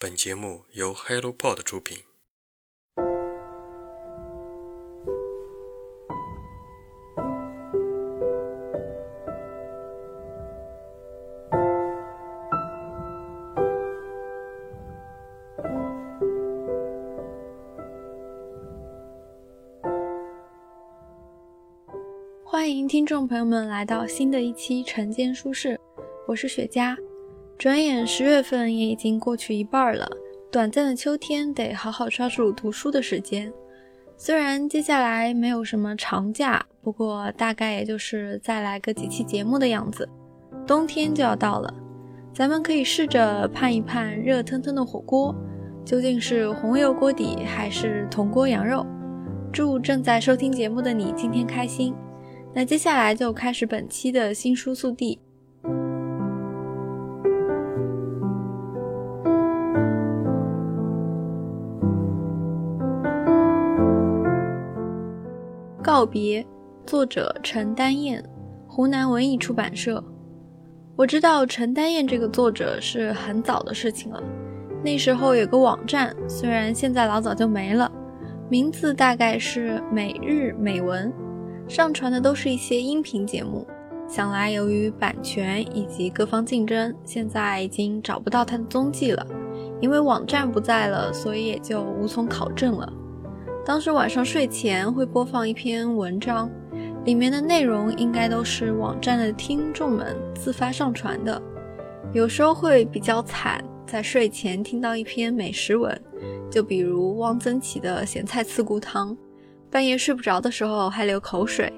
本节目由 HelloPod 出品。欢迎听众朋友们来到新的一期晨间书适，我是雪茄。转眼十月份也已经过去一半了，短暂的秋天得好好抓住读书的时间。虽然接下来没有什么长假，不过大概也就是再来个几期节目的样子。冬天就要到了，咱们可以试着盼一盼热腾腾的火锅，究竟是红油锅底还是铜锅羊肉？祝正在收听节目的你今天开心。那接下来就开始本期的新书速递。告别，作者陈丹燕，湖南文艺出版社。我知道陈丹燕这个作者是很早的事情了，那时候有个网站，虽然现在老早就没了，名字大概是每日美文，上传的都是一些音频节目。想来由于版权以及各方竞争，现在已经找不到他的踪迹了。因为网站不在了，所以也就无从考证了。当时晚上睡前会播放一篇文章，里面的内容应该都是网站的听众们自发上传的。有时候会比较惨，在睡前听到一篇美食文，就比如汪曾祺的咸菜刺骨汤，半夜睡不着的时候还流口水。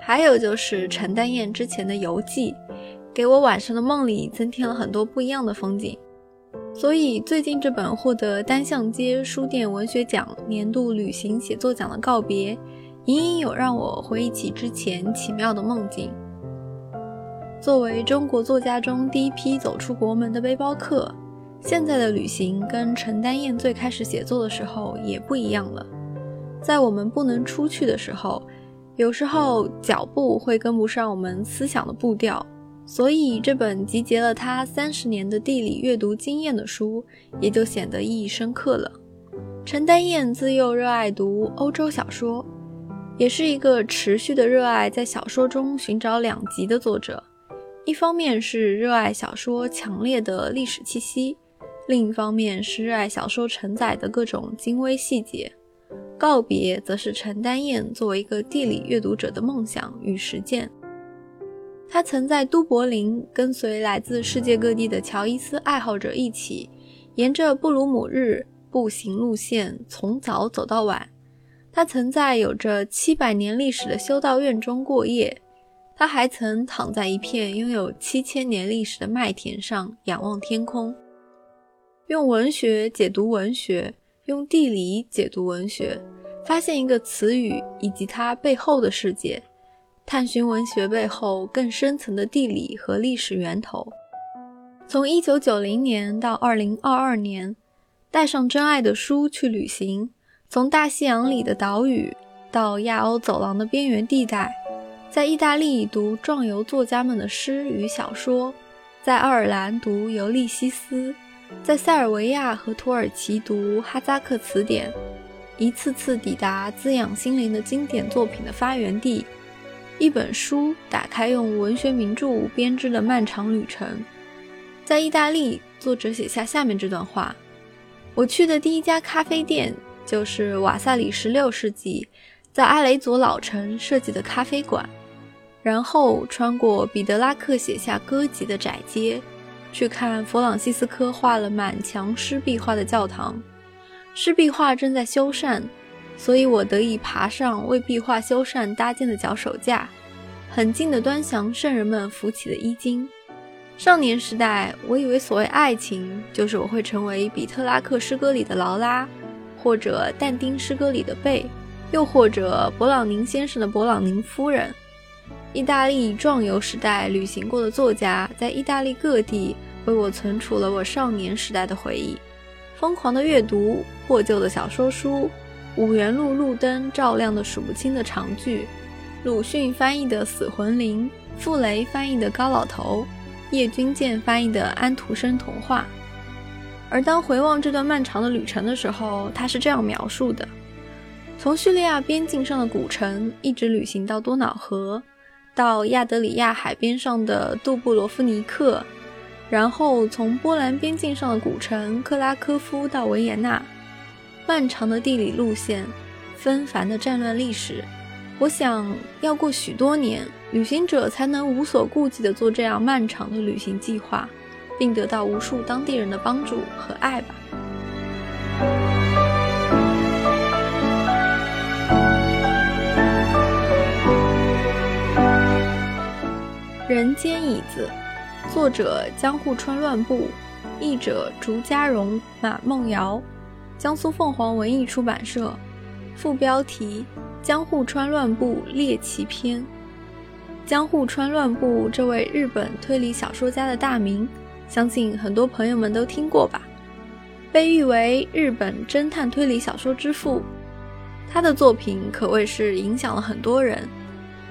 还有就是陈丹燕之前的游记，给我晚上的梦里增添了很多不一样的风景。所以最近这本获得单向街书店文学奖年度旅行写作奖的告别，隐隐有让我回忆起之前奇妙的梦境。作为中国作家中第一批走出国门的背包客，现在的旅行跟陈丹燕最开始写作的时候也不一样了。在我们不能出去的时候，有时候脚步会跟不上我们思想的步调。所以，这本集结了他三十年的地理阅读经验的书，也就显得意义深刻了。陈丹燕自幼热爱读欧洲小说，也是一个持续的热爱在小说中寻找两极的作者。一方面是热爱小说强烈的历史气息，另一方面是热爱小说承载的各种精微细节。告别，则是陈丹燕作为一个地理阅读者的梦想与实践。他曾在都柏林跟随来自世界各地的乔伊斯爱好者一起，沿着布鲁姆日步行路线从早走到晚。他曾在有着七百年历史的修道院中过夜。他还曾躺在一片拥有七千年历史的麦田上仰望天空，用文学解读文学，用地理解读文学，发现一个词语以及它背后的世界。探寻文学背后更深层的地理和历史源头。从1990年到2022年，带上真爱的书去旅行，从大西洋里的岛屿到亚欧走廊的边缘地带，在意大利读壮游作家们的诗与小说，在爱尔兰读尤利西斯，在塞尔维亚和土耳其读哈扎克词典，一次次抵达滋养心灵的经典作品的发源地。一本书打开用文学名著编织的漫长旅程，在意大利，作者写下下面这段话：我去的第一家咖啡店就是瓦萨里十六世纪在阿雷佐老城设计的咖啡馆，然后穿过彼得拉克写下歌集的窄街，去看弗朗西斯科画了满墙湿壁画的教堂，湿壁画正在修缮。所以我得以爬上为壁画修缮搭建的脚手架，很近的端详圣人们扶起的衣襟。少年时代，我以为所谓爱情，就是我会成为比特拉克诗歌里的劳拉，或者但丁诗歌里的贝，又或者勃朗宁先生的勃朗宁夫人。意大利壮游时代旅行过的作家，在意大利各地为我存储了我少年时代的回忆。疯狂的阅读，破旧的小说书。五元路路灯照亮的数不清的长句，鲁迅翻译的《死魂灵》，傅雷翻译的《高老头》，叶君健翻译的《安徒生童话》。而当回望这段漫长的旅程的时候，他是这样描述的：从叙利亚边境上的古城一直旅行到多瑙河，到亚德里亚海边上的杜布罗夫尼克，然后从波兰边境上的古城克拉科夫到维也纳。漫长的地理路线，纷繁的战乱历史，我想要过许多年，旅行者才能无所顾忌地做这样漫长的旅行计划。并得到无数当地人的帮助和爱吧。人间椅子，作者江户川乱步，译者竹家荣、马梦瑶，江苏凤凰文艺出版社。副标题：江户川乱步猎奇篇。江户川乱步这位日本推理小说家的大名。相信很多朋友们都听过吧，被誉为日本侦探推理小说之父，他的作品可谓是影响了很多人，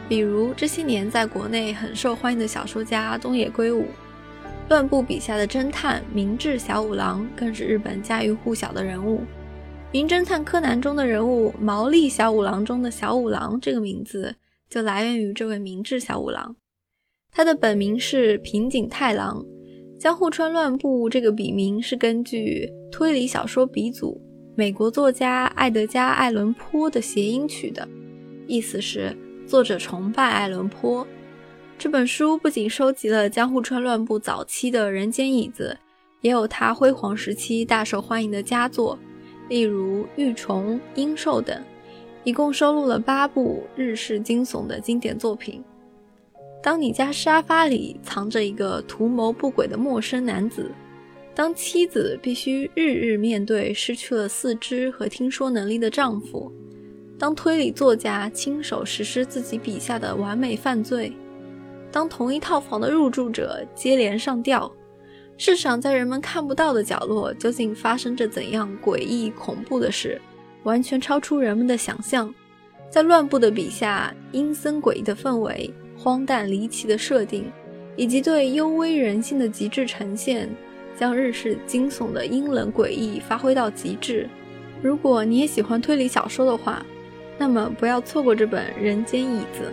比如这些年在国内很受欢迎的小说家东野圭吾，乱步笔下的侦探明智小五郎更是日本家喻户晓的人物，《名侦探柯南》中的人物毛利小五郎中的小五郎这个名字就来源于这位明智小五郎，他的本名是平井太郎。江户川乱步这个笔名是根据推理小说鼻祖美国作家爱德加·艾伦坡的谐音取的，意思是作者崇拜爱伦坡。这本书不仅收集了江户川乱步早期的人间椅子，也有他辉煌时期大受欢迎的佳作，例如《玉虫》《鹰兽》等，一共收录了八部日式惊悚的经典作品。当你家沙发里藏着一个图谋不轨的陌生男子，当妻子必须日日面对失去了四肢和听说能力的丈夫，当推理作家亲手实施自己笔下的完美犯罪，当同一套房的入住者接连上吊，世上在人们看不到的角落究竟发生着怎样诡异恐怖的事，完全超出人们的想象。在乱步的笔下，阴森诡异的氛围。荒诞离奇的设定，以及对幽微人性的极致呈现，将日式惊悚的阴冷诡异发挥到极致。如果你也喜欢推理小说的话，那么不要错过这本《人间椅子》。